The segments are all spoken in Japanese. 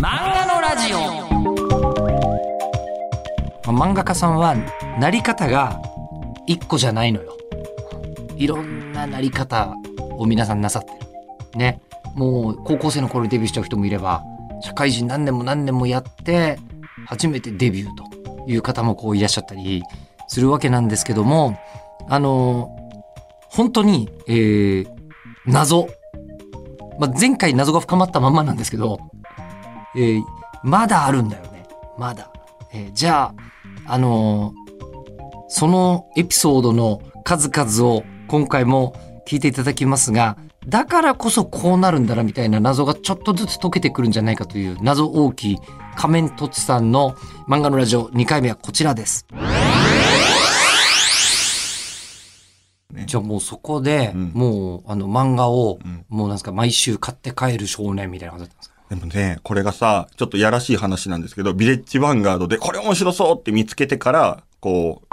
漫画のラジオ。漫画家さんはなり方が一個じゃないのよ。いろんななり方を皆さんなさってる。ね。もう高校生の頃にデビューしちゃう人もいれば社会人何年も何年もやって初めてデビューという方もこういらっしゃったりするわけなんですけどもあの本当に、えー、謎、まあ、前回謎が深まったまんまなんですけど、えー、まだあるんだよね。まだ、えー、じゃああのそのエピソードの数々を今回も聞いていただきますがだからこそこうなるんだなみたいな謎がちょっとずつ解けてくるんじゃないかという謎大きい仮面凸さんの漫画のラジオ2回目はこちらです。じゃあもうそこで、うん。もうあの漫画を、ん。もうなんですか毎週買って帰る少年みたいな感じだったんですか？でもね、これがさ、ちょっとやらしい話なんですけど、ビレッジヴァンガードでこれ面白そうって見つけてから、こう、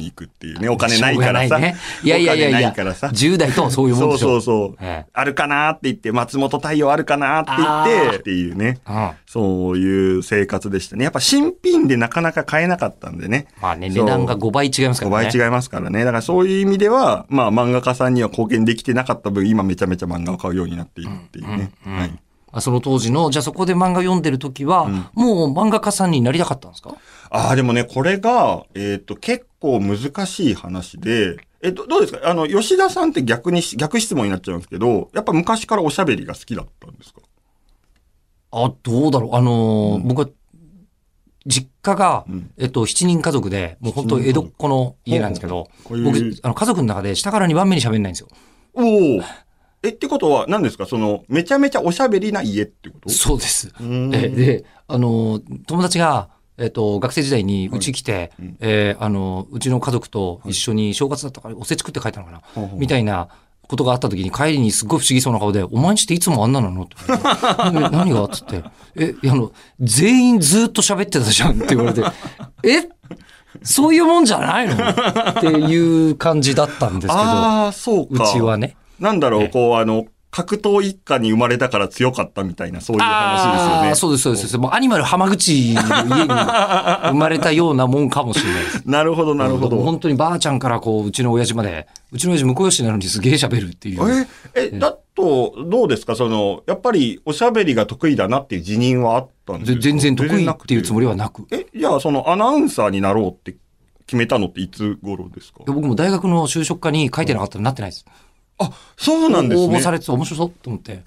に行くっていうね、お金ないからさ。いねいやいやいやいやいからさ。10代とはそういうもんそうでしょそうそう。ええあるかなって言って、松本太陽あるかなって言って、っていうね。うんそういう生活でしたね。やっぱ新品でなかなか買えなかったんでね。まあねそう値段が5倍違いますか5らね倍違いますからね。だからそういう意味では、まあ漫画家さんには貢献できてなかった分、今めちゃめちゃ漫画を買うようになっているっていうね。うんうんはい。あその当時のじゃあそこで漫画読んでる時は、もう漫画家さんになりたかったんですか？ああ、でもね、これが、えっ、と、結構難しい話で、えっと、どうですか？あの、吉田さんって逆に、逆質問になっちゃうんですけど、やっぱ昔からおしゃべりが好きだったんですか？あどうだろう。あのー僕は実家が、うん。えっと、7人家族で、もう本当江戸っ子の家なんですけど、僕、あの家族の中で下から2番目に喋んないんですよ。おお。え、ってことは、何ですか？その、めちゃめちゃおしゃべりな家ってこと？そうです。うん。えで、あの、友達が、えっと、学生時代にうち来て、うん。えーあの、うちの家族と一緒に正月だったからおせち食って帰ったのかな、ほうほうみたいなことがあった時に帰りにすっごい不思議そうな顔で、お前んちっていつもあんななの？って 何が？っつって、え、あの、全員ずっと喋ってたじゃんって言われて、え？そういうもんじゃないの？っていう感じだったんですけど、ああ、そう。ちはね。なんだろう、ええこう、あの、格闘一家に生まれたから強かったみたいな、そういう話ですよね。そうです、そうです。もうアニマル浜口の家に生まれたようなもんかもしれないです。なるほど、なるほど。本当にばあちゃんからこう、うちの親父まで、うちの親父婿養子なのにすげえ喋るっていう。え、え、だと、どうですか？その、やっぱりおしゃべりが得意だなっていう自認はあったんですか？ぜ全然得意っていうつもり。りはなく。いえ、じゃあそのアナウンサーになろうって決めたのっていつ頃ですか？や僕も大学の就職課に書いてなかったらなってないです。あ、そうなんですね。応募されてて面白そうと思って。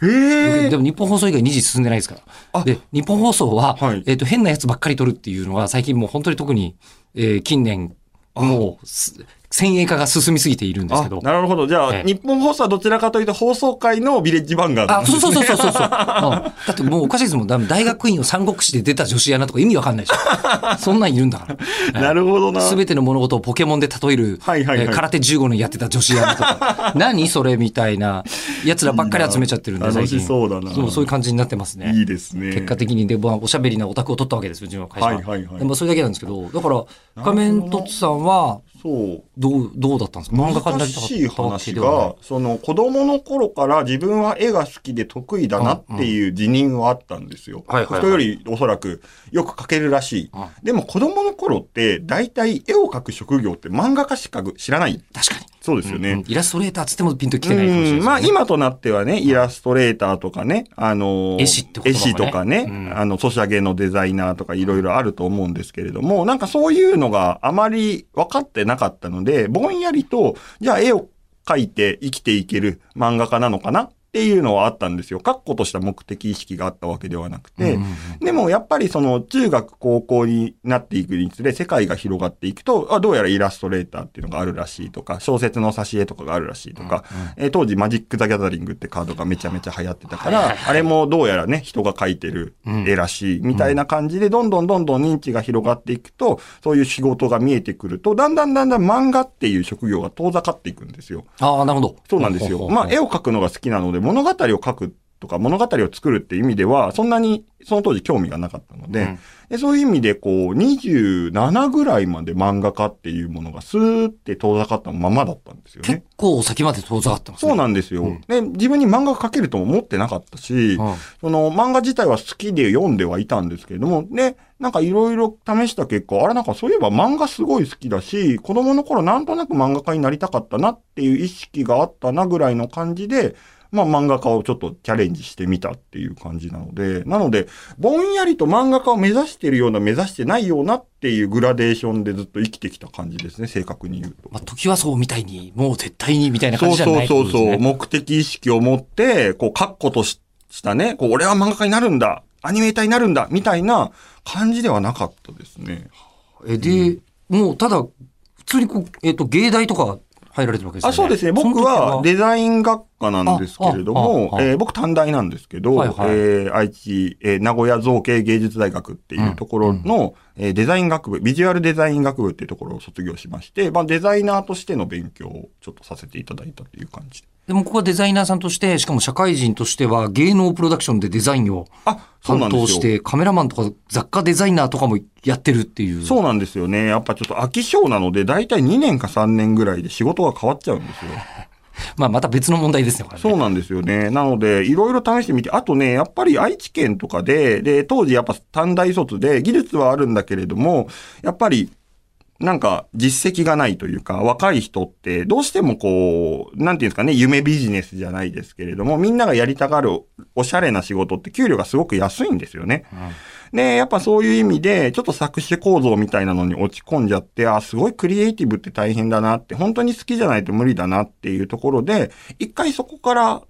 でも日本放送以外2時進んでないですから。あで、日本放送は、はいえっ、と、変なやつばっかり撮るっていうのが最近もう本当に特に、えー近年、もうす、先鋭化が進みすぎているんですあけど。なるほど。じゃあ、ええ日本放送はどちらかというと放送界のビレッジヴァンガードなんあ。そうそうそうそうそうそう、うんだってもうおかしいですもん。だ大学院を三国志で出た女子アナとか意味わかんないでしょ。そんなんいるんだから。なるほどな。すべての物事をポケモンで例える、はいはいはいえー空手15年やってた女子アナとか、何それみたいな奴らばっかり集めちゃってるんで、最近。楽しそうだなそうそういう感じになってますね。いいですね。結果的にで、まあ、おしゃべりなオタクを取ったわけです、うちの会社は。はいはいはいでもそれだけなんですけど、だから、仮面凸さんは、そう。どう、どうだったんですか？漫画家になりたか難しいったわけ話が、その子供の頃から自分は絵が好きで得意だなっていう自認はあったんですよ。はいはいはい人よりおそらくよく描けるらしい。でも子供の頃って大体絵を描く職業って漫画家しか知らない。確かに。そうですよね。うんイラストレーターつってもピンときてないかもしれないです、ね。うんまあ今となってはね、イラストレーターとかね、あのー絵師って言葉もね絵師とかね、うんあの、ソシャゲのデザイナーとかいろいろあると思うんですけれども、なんかそういうのがあまり分かってなかったので、ぼんやりと、じゃあ絵を描いて生きていける漫画家なのかなっていうのはあったんですよ。確固とした目的意識があったわけではなくて、うんうんでもやっぱりその中学高校になっていくにつれ世界が広がっていくと、あどうやらイラストレーターっていうのがあるらしいとか、小説の挿絵とかがあるらしいとか、えー当時マジック・ザ・ギャザリングってカードがめちゃめちゃ流行ってたから、あれもどうやらね、人が描いてる絵らしいみたいな感じで、どんどんどんどん認知が広がっていくと、そういう仕事が見えてくると、だんだんだんだん漫画っていう職業が遠ざかっていくんですよ。ああ、なるほど。そうなんですよ。まあ、絵を描くのが好きなので、物語を描くっとか物語を作るっていう意味では、そんなにその当時興味がなかったので、うんでそういう意味で、こう、27ぐらいまで漫画家っていうものがスーって遠ざかったままだったんですよね結。構先まで遠ざかってますね。そうなんですよ、うんで、自分に漫画が描けるとも思ってなかったし、うんその漫画自体は好きで読んではいたんですけれども、で、なんかいろいろ試した結果、あれなんかそういえば漫画すごい好きだし、子供の頃なんとなく漫画家になりたかったなっていう意識があったなぐらいの感じで、まあ漫画家をちょっとチャレンジしてみたっていう感じなので、なので、ぼんやりと漫画家を目指してるような、目指してないようなっていうグラデーションでずっと生きてきた感じですね、正確に言うと。まあ、時はそうみたいに、もう絶対にみたいな感そうじじゃないそうそうそう、ってことですね目的意識を持って、こう、確固とししたね、こう、俺は漫画家になるんだ、アニメーターになるんだ、みたいな感じではなかったですね。え、で、もうただ、普通にこう、えっ、と、芸大とか入られてるわけですよね。あそうですね。僕はデザイン学科なんですけれどもえー僕短大なんですけど、はいはいえー愛知、えー名古屋造形芸術大学っていうところの、えーデザイン学部、ビジュアルデザイン学部っていうところを卒業しまして、まあデザイナーとしての勉強をちょっとさせていただいたという感じで。でもここはデザイナーさんとして、しかも社会人としては芸能プロダクションでデザインを担。当して、カメラマンとか雑貨デザイナーとかもやってるっていう。そうなんですよね。やっぱちょっと飽き性なので、だいたい2年か3年ぐらいで仕事が変わっちゃうんですよ。まあまた別の問題ですね、これねそうなんですよね。なので、いろいろ試してみて、あとね、やっぱり愛知県とかで、で、当時やっぱ短大卒で、技術はあるんだけれども、やっぱり、なんか実績がないというか、若い人ってどうしてもこう、なんていうんですかね、夢ビジネスじゃないですけれども、みんながやりたがるおしゃれな仕事って給料がすごく安いんですよね。で、やっぱそういう意味で、ちょっと作詞構造みたいなのに落ち込んじゃって、あ、すごいクリエイティブって大変だなって、本当に好きじゃないと無理だなっていうところで、一回そこから、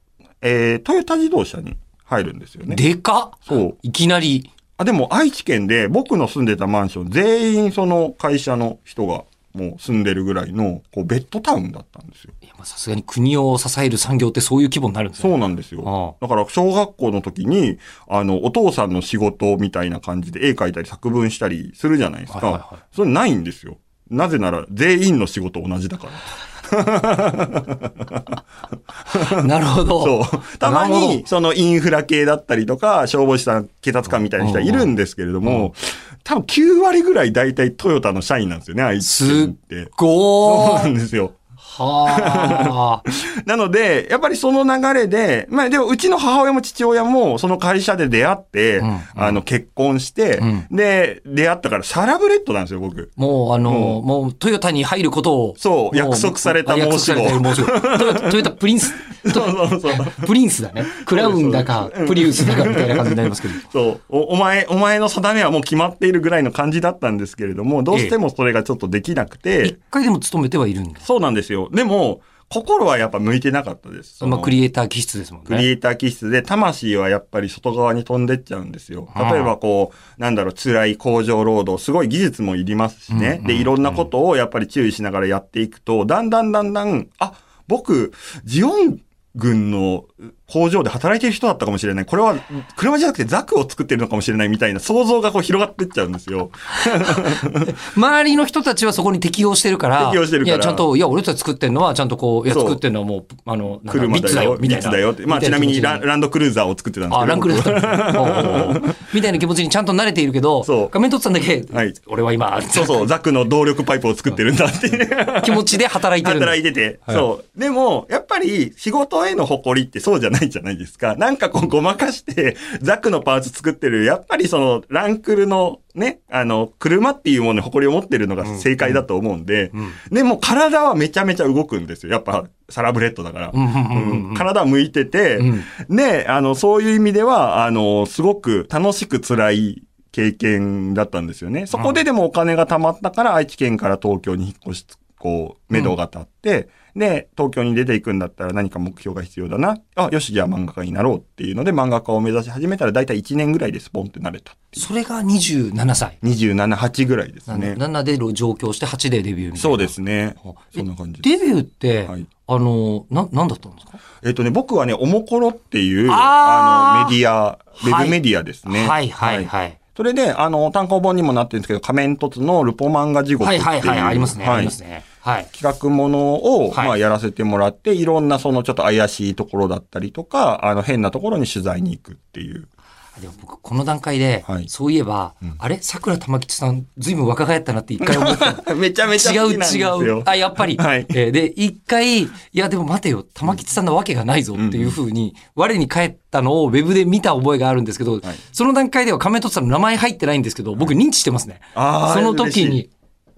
えー、トヨタ自動車に入るんですよね。でかっそう。いきなり。あ、でも愛知県で僕の住んでたマンション、全員その会社の人がもう住んでるぐらいの、こう、ベッドタウンだったんですよ。いやまあさすがに国を支える産業ってそういう規模になるんですね。そうなんですよ。あだから、小学校の時に、あの、お父さんの仕事みたいな感じで絵描いたり作文したりするじゃないですか。はいはいはいそれないんですよ。なぜなら、全員の仕事同じだから。なるほど。そう。たまに、そのインフラ系だったりとか、消防士さん、警察官みたいな人はいるんですけれども、多分9割ぐらい大体トヨタの社員なんですよね、愛知県って。ごーそうなんですよ。はあ。なので、やっぱりその流れで、まあでもうちの母親も父親もその会社で出会って、うんうんあの結婚して、うんで、出会ったからサラブレッドなんですよ、僕。もう、あの、もうトヨタに入ることを。そうも約束された申し子。トヨタプリンス、そうそうそう。プリンスだね。クラウンだか、プリウスだかみたいな感じになりますけど。そうお。お前、お前の定めはもう決まっているぐらいの感じだったんですけれども、どうしてもそれがちょっとできなくて、一回でも勤めてはいるんです。そうなんですよ。でも、心はやっぱ向いてなかったです。そのまあ、クリエイター気質ですもんね。クリエイター気質で、魂はやっぱり外側に飛んでっちゃうんですよ。例えばこう、なんだろう、辛い工場労働、すごい技術もいりますしね。うんうんで、いろんなことをやっぱり注意しながらやっていくと、だんだんだんだん、あ、僕、ジオン軍の工場で働いてる人だったかもしれない。これは、車じゃなくてザクを作ってるのかもしれないみたいな想像がこう広がってっちゃうんですよ。周りの人たちはそこに適応してるから。適応してるからいや、ちゃんと、いや、俺たち作ってんのは、ちゃんとこう、いや、作ってんのはもう、あの、車3つだよ、みたい3な。つだよ。まあちなみにランランドクルーザーを作ってたんですけど。あ、ランクルだったんですねおうおうおうみたいな気持ちにちゃんと慣れているけど、そう画面撮ってたんだけ、はい俺は今、そうそう、ザクの動力パイプを作ってるんだっていう。気持ちで働いてる。働いてて。はいそう。でも、やっぱり仕事への誇りってそうじゃないじゃないですか。なんかこうごまかして、ザクのパーツ作ってる、やっぱりそのランクルのね、あの、車っていうものに誇りを持ってるのが正解だと思うんで、うんでも体はめちゃめちゃ動くんですよ。やっぱサラブレッドだから。うんうんうんうんうん体は向いてて、うんで、あの、そういう意味では、あの、すごく楽しく辛い経験だったんですよね。そこででもお金が貯まったから愛知県から東京に引っ越し、こう、目処が立って、で、東京に出ていくんだったら何か目標が必要だな。あ、よし、じゃあ漫画家になろうっていうので漫画家を目指し始めたら大体1年ぐらいでスポンってなれた。それが27歳。27、8ぐらいですね。7で上京して8でデビューみたいな。そうですね。あそんな感じ。デビューって、はいあの、な、なんだったんですか？えっ、とね、僕はね、おもころっていう、あの、メディア、ウェブメディアですね。はいはいはい。それで、あの、単行本にもなってるんですけど、仮面凸のルポ漫画地獄っていう。はいはいはい、ありますね。ありますね。はい。企画ものを、はいまあ、やらせてもらって、いろんなそのちょっと怪しいところだったりとか、あの、変なところに取材に行くっていう。でも僕、この段階で、はいそういえば、あれ？桜玉吉さん、ずいぶん若返ったなって一回思った。めちゃめちゃ違う。違う。あ、やっぱり。はいえーで、一回、いやでも待てよ、玉吉さんなわけがないぞっていうふうに、我に返ったのをウェブで見た覚えがあるんですけど、その段階では仮面取ってたの名前入ってないんですけど、僕認知してますね。その時に。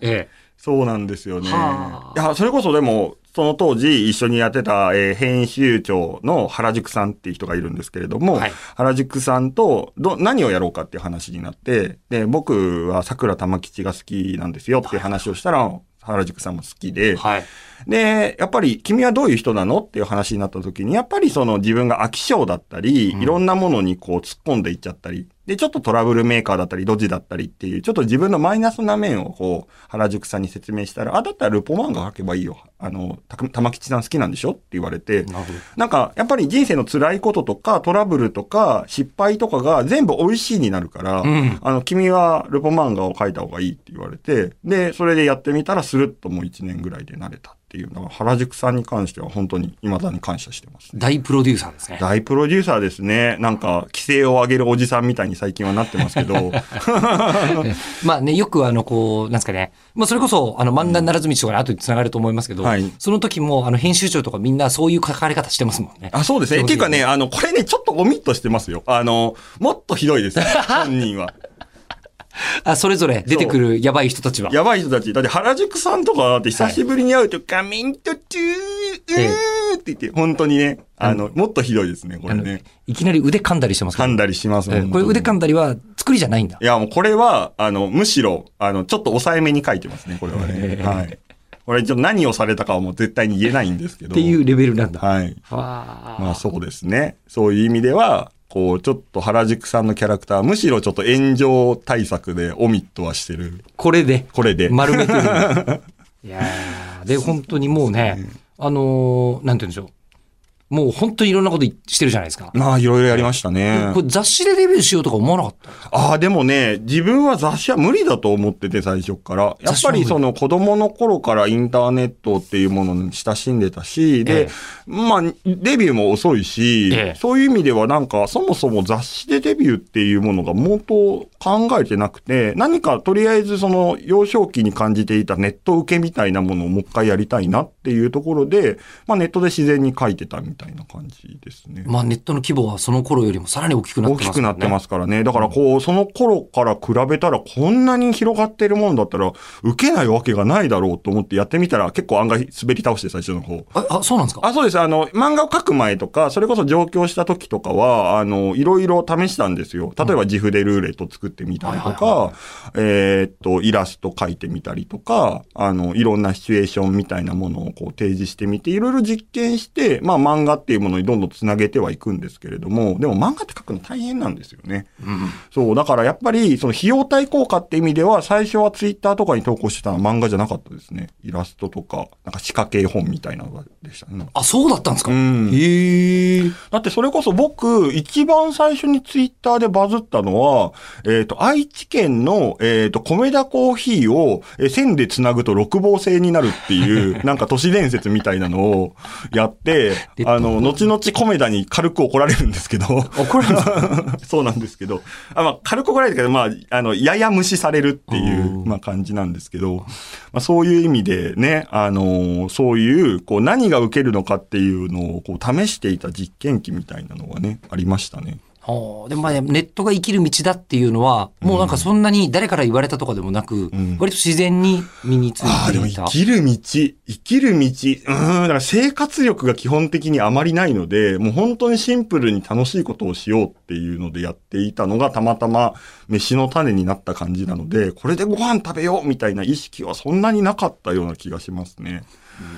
えそうなんですよね。いはあや、それこそでも、その当時一緒にやってた、えー編集長の原宿さんっていう人がいるんですけれども、はい原宿さんとど何をやろうかっていう話になって、で、僕は桜玉吉が好きなんですよっていう話をしたら、原宿さんも好きで、えはい。で、やっぱり君はどういう人なの？っていう話になった時に、やっぱりその自分が飽き性だったり、いろんなものにこう突っ込んでいっちゃったり、で、ちょっとトラブルメーカーだったり、ドジだったりっていう、ちょっと自分のマイナスな面をこう、原宿さんに説明したら、あ、だったらルポ漫画書けばいいよ。あの、た玉吉さん好きなんでしょって言われて、なんか、やっぱり人生の辛いこととか、トラブルとか、失敗とかが全部美味しいになるから、ん。あの、君はルポ漫画を書いた方がいいって言われて、で、それでやってみたら、スルッともう1年ぐらいで慣れたっていうのが、原宿さんに関しては本当に未だに感謝してます。大プロデューサーですね。大プロデューサーですね。なんか、規制を上げるおじさんみたいに最近はなってますけど、まあね、よくあの、こう、なんですかね。まあそれこそ、あの、漫画ならず道とかに後に繋がると思いますけど、はいその時も、あの、編集長とかみんなそういう書かれ方してますもんね。あ、そうですね。っていうかね、あの、これね、ちょっとオミットしてますよ。あの、もっとひどいです。本人は。あ、それぞれ出てくるやばい人たちは。やばい人たち。だって原宿さんとかだって久しぶりに会うと、カミントトゥー、うええーって言って、本当にね、あの、もっとひどいですね、これね。いきなり腕噛んだりしてますから噛んだりしますもん。ええこれ腕噛んだりは作りじゃないんだい。や、もうこれは、あの、むしろ、あの、ちょっと抑えめに書いてますね、これはね。ええはい。これちょっと何をされたかはもう絶対に言えないんですけど。っていうレベルなんだ。はい。わあまあそうですね。そういう意味では、こう、ちょっと原宿さんのキャラクター、むしろちょっと炎上対策でオミットはしてる。これで？これで。丸めてる。いやーで、本当にもうね、あのーなんて言うんでしょう。もう本当にいろんなことしてるじゃないですか。まあいろいろやりましたね。これ雑誌でデビューしようとか思わなかった？ああ、でもね、自分は雑誌は無理だと思ってて、最初から。やっぱりその子供の頃からインターネットっていうものに親しんでたし、えでえ、まあ、デビューも遅いし、ええそういう意味ではなんか、そもそも雑誌でデビューっていうものがもっと考えてなくて、何かとりあえずその幼少期に感じていたネット受けみたいなものをもう一回やりたいなっていうところで、まあネットで自然に書いてたみたいな感じですね。まあネットの規模はその頃よりもさらに大きくなって大ますきくなってますすからね。だからこう、その頃から比べたらこんなに広がってるもんだったら、受けないわけがないだろうと思ってやってみたら結構案外滑り倒して最初の方。あ、あそうなんですか？あ、そうです。あの、漫画を描く前とか、それこそ上京した時とかは、あの、いろいろ試したんですよ。例えば、自負でルーレット作ってみたりとか、えーっと、イラスト描いてみたりとか、あの、いろんなシチュエーションみたいなものをこう提示してみて、いろいろ実験して、まあ、漫画っていうものにどんどんつなげてはいくんですけれども、でも漫画って描くの大変なんですよね。そう、だからやっぱり、その費用対効果って意味では、最初はツイッターとかに投稿してたのは漫画じゃなかったですね。イラストとか、なんか仕掛け絵本みたいなのでしたね。あ、そうだったんですか？うんへえ。だってそれこそ僕、一番最初にツイッターでバズったのは、えっ、と、愛知県の、えっ、と、米田コーヒーを、えー線で繋ぐと六芒星になるっていう、なんか都市伝説みたいなのをやってで、あの、後々米田に軽く怒られるんですけど、怒られる そうなんですけど、あまあ、軽く怒られるけど、まあ、あの、やや無視されるっていうう、ん。まあ、感じなんですけど、まあ、そういう意味でね、あのーそういう、こう、何が受けるのかっていうのを、こう、試していた実験機みたいなのがね、ありましたね。はあ、でもまあネットが生きる道だっていうのは、もうなんかそんなに誰から言われたとかでもなく、ん割と自然に身につああ、でもいていた。生きる道、生きる道、うーん、だから生活力が基本的にあまりないので、もう本当にシンプルに楽しいことをしようっていうのでやっていたのがたまたま飯の種になった感じなので、これでご飯食べようみたいな意識はそんなになかったような気がしますね。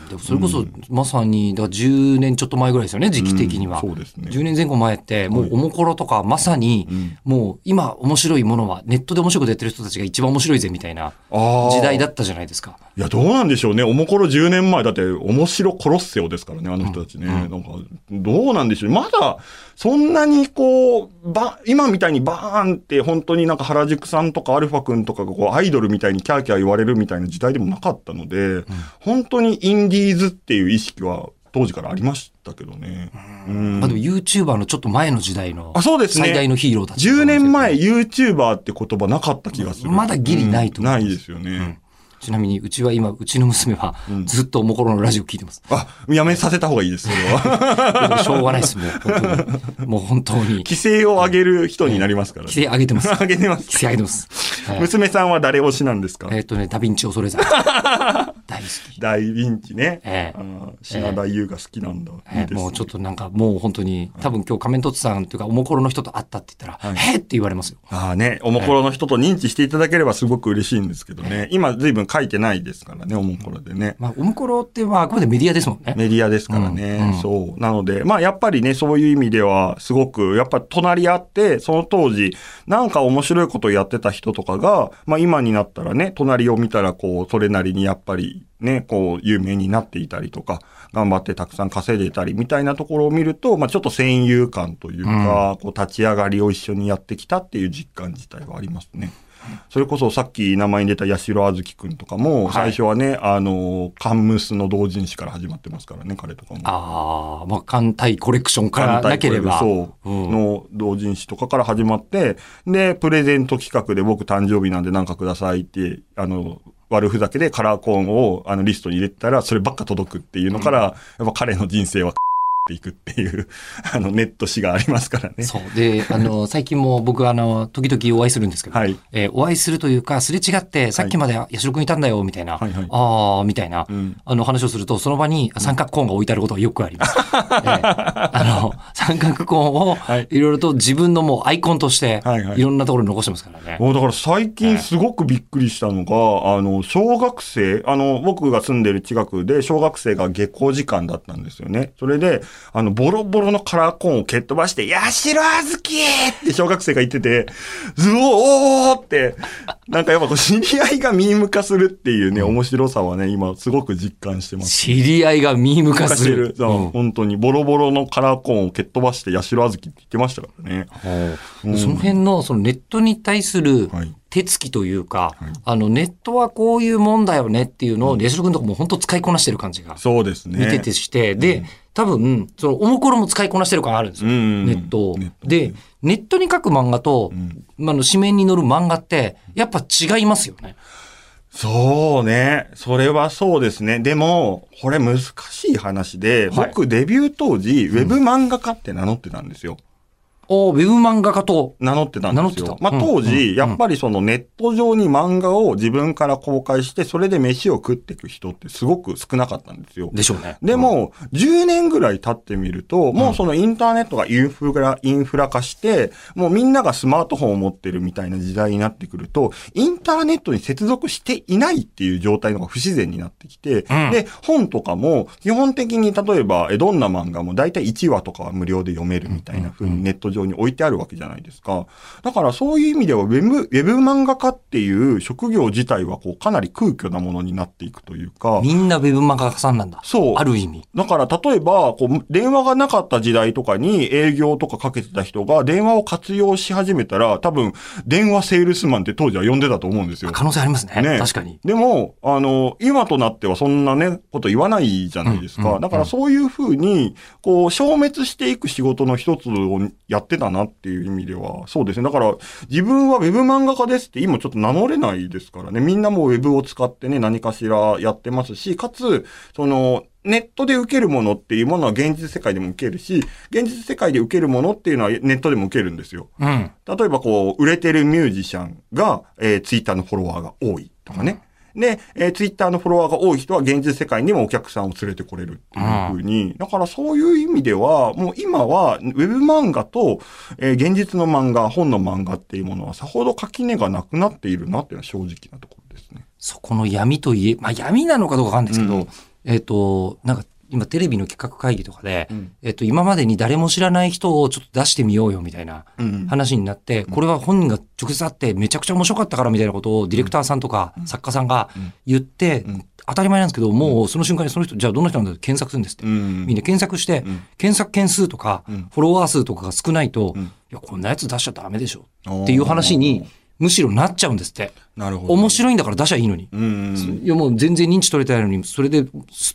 でもそれこそ、まさに、だから10年ちょっと前ぐらいですよね、時期的には。うんそうですね10年前後前って、もうおもころとか、まさに、んもう今面白いものは、ネットで面白いことやってる人たちが一番面白いぜ、みたいな。時代だったじゃないですか。いや、どうなんでしょうね。おもころ10年前。だって、面白コロッセオですからね、あの人たちね。なんか、どうなんでしょう。まだ、そんなにこう、ば、今みたいにバーンって本当になんか原宿さんとかアルファ君とかがこうアイドルみたいにキャーキャー言われるみたいな時代でもなかったので、本当にインディーズっていう意識は当時からありましたけどね。うんまあでも YouTuber のちょっと前の時代のあ、そうですね。最大のヒーローたち。10年前 YouTuber って言葉なかった気がする。まだギリないと思ううんないですよね。ちなみにうちは今、うちの娘はずっとおもころのラジオ聞いてます。あ、やめさせた方がいいです、それは。しょうがないです、もう本当に。もう本当に。規制を上げる人になりますから。規制上げてます。上げてます。規制上げてます。はい娘さんは誰推しなんですか？えっとね、ダヴィンチ恐山。大好き。大ヴィンチね。えー品田優が好きなんだ。いいですねえもうちょっとなんかもう本当に、多分今日仮面凸さんというかおもころの人と会ったって言ったら、えーって言われますよ。ああね、おもころの人と認知していただければすごく嬉しいんですけどね。今随分書いてないですからね、おもころでね。まあ、おもころってまああくまでメディアですもんね。メディアですからね。うんうんそう。なので、まあやっぱりね、そういう意味では、すごく、やっぱ隣り合って、その当時、なんか面白いことをやってた人とかが、まあ今になったらね、隣を見たら、こう、それなりにやっぱり、ね、こう、有名になっていたりとか、頑張ってたくさん稼いでたりみたいなところを見ると、まあちょっと戦友感というか、こう、立ち上がりを一緒にやってきたっていう実感自体はありますね。それこそさっき名前に出た八代あずきくんとかも、はい最初はね、あの、カンムスの同人誌から始まってますからね、彼とかも。ああ、まあ、艦隊コレクションからなければ。そう、うんの同人誌とかから始まって、で、プレゼント企画で僕誕生日なんで何かくださいって、あの、悪ふざけでカラーコーンをあのリストに入れてたら、そればっか届くっていうのから、やっぱ彼の人生はっていくっていう、あの、ネット誌がありますからね。そう。で、あの、最近も僕、あの、時々お会いするんですけど、はいえーお会いするというか、すれ違って、さっきまで八代くんいたんだよ、みたいな、はいはいああ、みたいな、んあの話をすると、その場に三角コーンが置いてあることがよくあります。えーあの、三角コーンをはい、いろいろと自分のもうアイコンとしてはいはい、いろんなところに残してますからね。もうだから最近すごくびっくりしたのが、あの、小学生、あの、僕が住んでる近くで小学生が下校時間だったんですよね。それで、あの、ボロボロのカラーコーンを蹴っ飛ばして、やしろあずきって小学生が言ってて、ズオーって、なんかやっぱこう知り合いがミーム化するっていうね、面白さはね、今すごく実感してます。知り合いがミーム化する。そううん。本当にボロボロのカラーコーンを蹴っ飛ばして、やしろあずきって言ってましたからね。うん。その辺のそのネットに対するはい。手つきというか、あのネットはこういうもんだよねっていうのを、八代君とかも本当使いこなしてる感じがそうですね。見ててして、で、多分、そのおもころも使いこなしてる感あるんですよ。うんネットをネットで、ネットに書く漫画と、まああの紙面に載る漫画って、やっぱ違いますよね。そうね。それはそうですね。でも、これ難しい話で、はい僕デビュー当時、ウェブ漫画家って名乗ってたんですよ。おウェブ漫画家と、名乗ってたんですよ。まあうん当時、うんやっぱりそのネット上に漫画を自分から公開して、それで飯を食っていく人ってすごく少なかったんですよ。でしょうね。でも、10年ぐらい経ってみると、もうそのインターネットがインフラ、インフラ化して、もうみんながスマートフォンを持ってるみたいな時代になってくると、インターネットに接続していないっていう状態のが不自然になってきて、うんで、本とかも、基本的に例えば、えどんな漫画も大体1話とかは無料で読めるみたいな風にネット上に置いてあるわけじゃないですか。だからそういう意味では、ウェブ、ウェブ漫画家っていう職業自体は、こう、かなり空虚なものになっていくというか、みんなウェブ漫画家さんなんだ。そうある意味。だから、例えば、こう、電話がなかった時代とかに営業とかかけてた人が電話を活用し始めたら、多分、電話セールスマンって当時は呼んでたと思うんですよ。可能性ありますね。ね確かに。でも、あの、今となってはそんなね、こと言わないじゃないですか。うんうんだからそういうふうに、こう、消滅していく仕事の一つをやってたなっていう意味では、そうですね。だから、自分はウェブ漫画家ですって今ちょっと名乗れないですからね。みんなもうウェブを使ってね、何かしらやってますし、かつ、その、ネットで受けるものっていうものは現実世界でも受けるし、現実世界で受けるものっていうのはネットでも受けるんですよ。うん。例えばこう、売れてるミュージシャンが、えーツイッターのフォロワーが多いとかね。で、えーツイッターのフォロワーが多い人は現実世界にもお客さんを連れてこれるっていうふうに、だからそういう意味では、もう今は、ウェブ漫画と、えー現実の漫画、本の漫画っていうものはさほど垣根がなくなっているなっていうのは正直なところですね。そこの闇といえ、まあ闇なのかどうかわかんないですけど、うん。えっ、と、なんか今テレビの企画会議とかで、うん。えっと、今までに誰も知らない人をちょっと出してみようよみたいなうん。話になって、これは本人が直接会ってめちゃくちゃ面白かったからみたいなことをディレクターさんとか作家さんが言って、ん。当たり前なんですけど、もうその瞬間にその人、じゃあどの人なんだって検索するんですって。うん。みんな検索して、検索件数とか、ん。フォロワー数とかが少ないと、ん。いや、こんなやつ出しちゃダメでしょ。っていう話に、むしろなっちゃうんですって。なるほど。面白いんだから出しゃいいのに。うん。いやもう全然認知取れてないのに、それで滑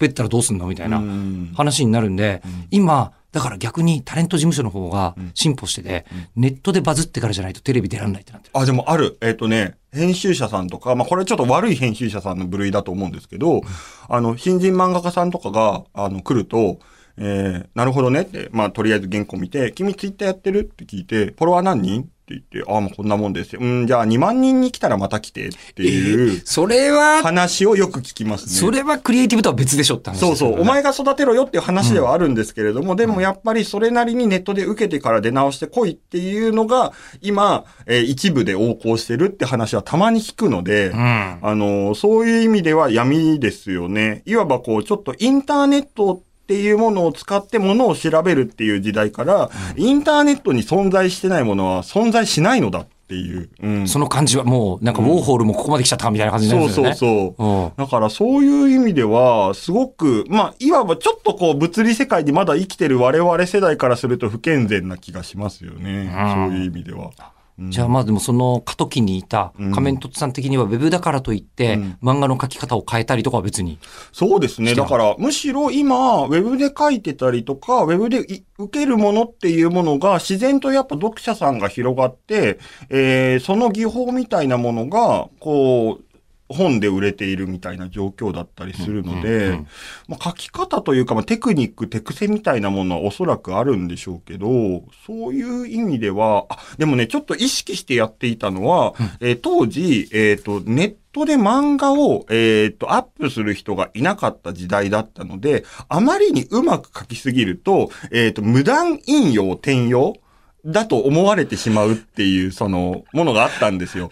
ったらどうすんのみたいなうん話になるんで、今、だから逆にタレント事務所の方が進歩してて、ネットでバズってからじゃないとテレビ出らんないってなってる。あ、でもある。えっ、とね、編集者さんとか、まあこれちょっと悪い編集者さんの部類だと思うんですけど、あの、新人漫画家さんとかが、あの、来ると、えー、なるほどねって、まあとりあえず原稿見て、君ツイッターやってる？って聞いて、フォロワー何人？言って、ああ、もうこんなもんですよ。うん、じゃあ2万人に来たらまた来てっていうそれは、話をよく聞きますね。それはクリエイティブとは別でしょって話そうそう、お前が育てろよっていう話ではあるんですけれども、でもやっぱりそれなりにネットで受けてから出直してこいっていうのが、今、えー一部で横行してるって話はたまに聞くので、うん。あの、そういう意味では闇ですよね。いわばこう、ちょっとインターネットっていうものを使ってものを調べるっていう時代から、インターネットに存在してないものは存在しないのだっていう。うんその感じはもう、なんかウォーホールもここまで来ちゃったかみたいな感じになるんそうですよね。そうそう。うんだからそういう意味では、すごく、まあ、いわばちょっとこう、物理世界にまだ生きてる我々世代からすると不健全な気がしますよね。うんそういう意味では。じゃあまあでもその過渡期にいたうん仮面凸さん的にはウェブだからといってうん漫画の描き方を変えたりとかは別に。そうですね。だから、むしろ今、ウェブで書いてたりとか、ウェブでい受けるものっていうものが、自然とやっぱ読者さんが広がって、えーその技法みたいなものが、こう、本で売れているみたいな状況だったりするので、うんうんうん。まあ、書き方というか、まあ、テクニック、手癖みたいなものはおそらくあるんでしょうけど、そういう意味では、あ、でもね、ちょっと意識してやっていたのは、えー当時、えっ、と、ネットで漫画を、えっ、と、アップする人がいなかった時代だったので、あまりにうまく書きすぎると、えっ、と、無断引用、転用だと思われてしまうっていう、その、ものがあったんですよ。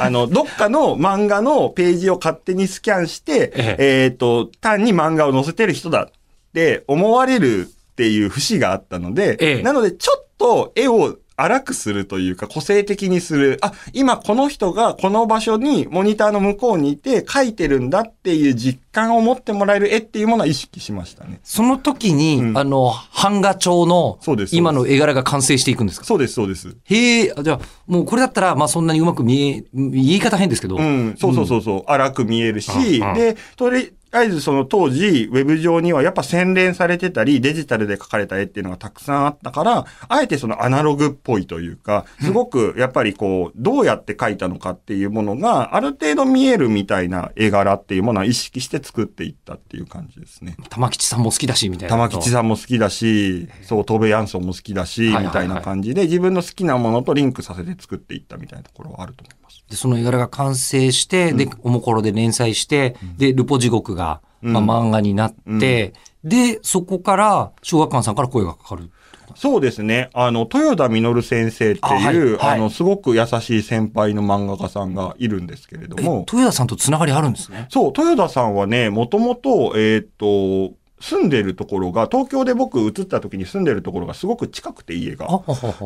あの、どっかの漫画のページを勝手にスキャンして、ええっ、と、単に漫画を載せてる人だって思われるっていう節があったので、ええなのでちょっと絵を荒くするというか個性的にする。あ、今この人がこの場所にモニターの向こうにいて描いてるんだっていう実感を持ってもらえる絵っていうものは意識しましたね。その時に、うんあの、版画帳の今の絵柄が完成していくんですか？そうです、そうです。へえ、あじゃあもうこれだったらまあそんなにうまく見え、言い方変ですけど。うん、そうそうそうそう、荒く見えるし、うんうんで、とりあえずその当時、ウェブ上にはやっぱ洗練されてたり、デジタルで描かれた絵っていうのがたくさんあったから、あえてそのアナログっぽいというか、すごくやっぱりこう、どうやって描いたのかっていうものが、ある程度見えるみたいな絵柄っていうものは意識して作っていったっていう感じですね。玉吉さんも好きだし、みたいな。玉吉さんも好きだし、そう、トーベヤンソンも好きだし、みたいな感じで、自分の好きなものとリンクさせて作っていったみたいなところはあると思います。で、その絵柄が完成して、で、おもころで連載して、で、ルポ地獄が、まあ、漫画になって、で、そこから、小学館さんから声がかかる。そうですね。あの、豊田実先生ってあはい。い。う、あ,、はいの、すごく優しい先輩の漫画家さんがいるんですけれどえ、も、豊田さんとつながりあるんですね。そう、豊田さんはね、もともと、えーっと、住んでるところが、東京で僕移った時に住んでるところがすごく近くて家が。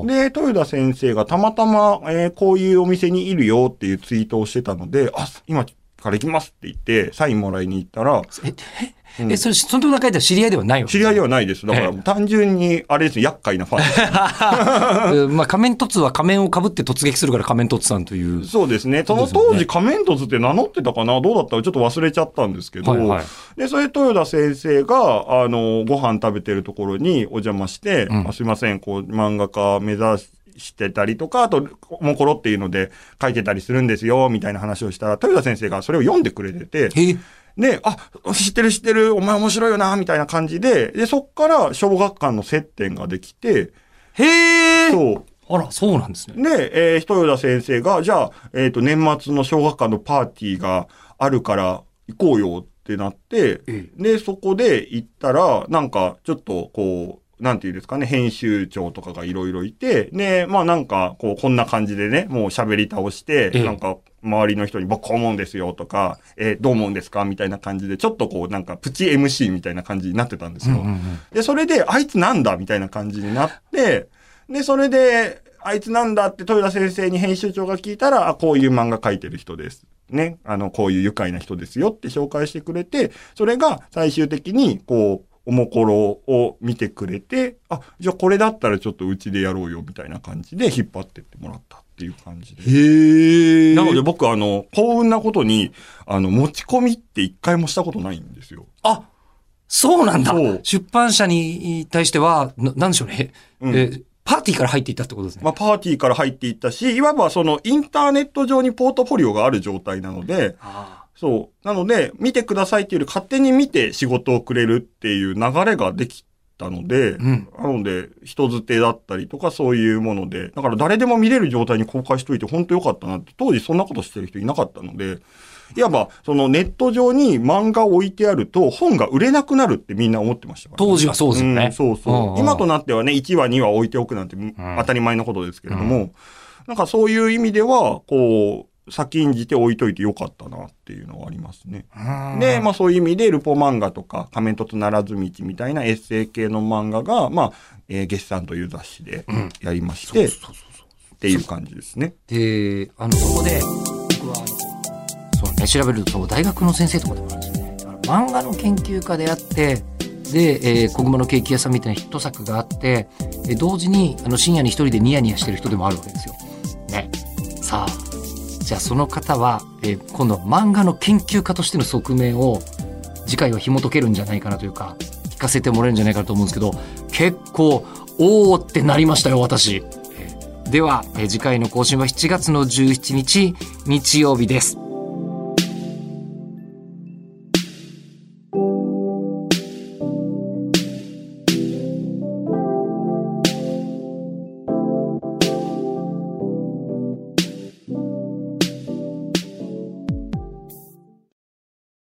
で、豊田先生がたまたま、えーこういうお店にいるよっていうツイートをしてたので、あ、今から行きますって言って、サインもらいに行ったら、え、え、えそれ、その中では知り合いではないわけ知り合いではないです。だからええ単純に、あれですね、厄介なファンです。う んまあ、仮面凸は仮面をかぶって突撃するから仮面凸さんという。そうですね。その当時仮面凸って名乗ってたかな？どうだった？かちょっと忘れちゃったんですけど、はいはいで、それ豊田先生が、あの、ご飯食べてるところにお邪魔して、んあすいません、こう、漫画家目指してたりとか、あと、もころっていうので書いてたりするんですよ、みたいな話をしたら、豊田先生がそれを読んでくれてて、で、あ、知ってる知ってる、お前面白いよな、みたいな感じで、で、そっから小学館の接点ができて、へえ。そう、あら、そうなんですね。で、えー、豊田先生が、じゃあ、えっ、と、年末の小学館のパーティーがあるから行こうよってなって、えで、そこで行ったら、なんか、ちょっと、こう、なんていうんですかね、編集長とかがいろいろいて、で、まあなんか、こう、こんな感じでね、もう喋り倒して、ええなんか、周りの人に僕こう思うんですよとか、えーどう思うんですかみたいな感じで、ちょっとこうなんかプチ MC みたいな感じになってたんですよ。うんうんうんで、それで、あいつなんだみたいな感じになって、で、それで、あいつなんだって豊田先生に編集長が聞いたら、あ、こういう漫画描いてる人です。ね。あの、こういう愉快な人ですよって紹介してくれて、それが最終的に、こう、おもころを見てくれて、あ、じゃあこれだったらちょっとうちでやろうよみたいな感じで引っ張ってってもらったっていう感じで。へなので僕、あの、幸運なことに、あの、持ち込みって一回もしたことないんですよ。あ、そうなんだ。出版社に対しては、ななんでしょうね。うんえーパーティーから入っていったってことですね。まあ、パーティーから入っていったし、いわばそのインターネット上にポートフォリオがある状態なので、あそう。なので、見てくださいっていうより勝手に見て仕事をくれるっていう流れができたので、うん。なので、人づてだったりとかそういうもので、だから誰でも見れる状態に公開しといて本当良かったなって、当時そんなことしてる人いなかったので、いわば、そのネット上に漫画を置いてあると本が売れなくなるってみんな思ってましたから、当時はそうですよね。んそうそう。うんうん。今となってはね、1話2話置いておくなんて当たり前のことですけれども、なんかそういう意味では、こう、先んじて置いといてよかったなっていうのはありますね。あで、まあそういう意味で、ルポ漫画とか、仮面凸ならず道みたいなエッセイ系の漫画が、まあ、えー、月産という雑誌でんやりまして、っていう感じですね。で、あの、そこで、僕は、そうね、調べると、大学の先生とかでもあるんですよね。漫画の研究家であって、で、えー、小熊のケーキ屋さんみたいなヒット作があって、えー同時に、あの、深夜に一人でニヤニヤしてる人でもあるわけですよ。ね。さあ、じゃあその方は、えー今度は漫画の研究家としての側面を、次回は紐解けるんじゃないかなというか、聞かせてもらえるんじゃないかなと思うんですけど、結構、おーってなりましたよ、私。では、えー次回の更新は7月の17日日曜日です。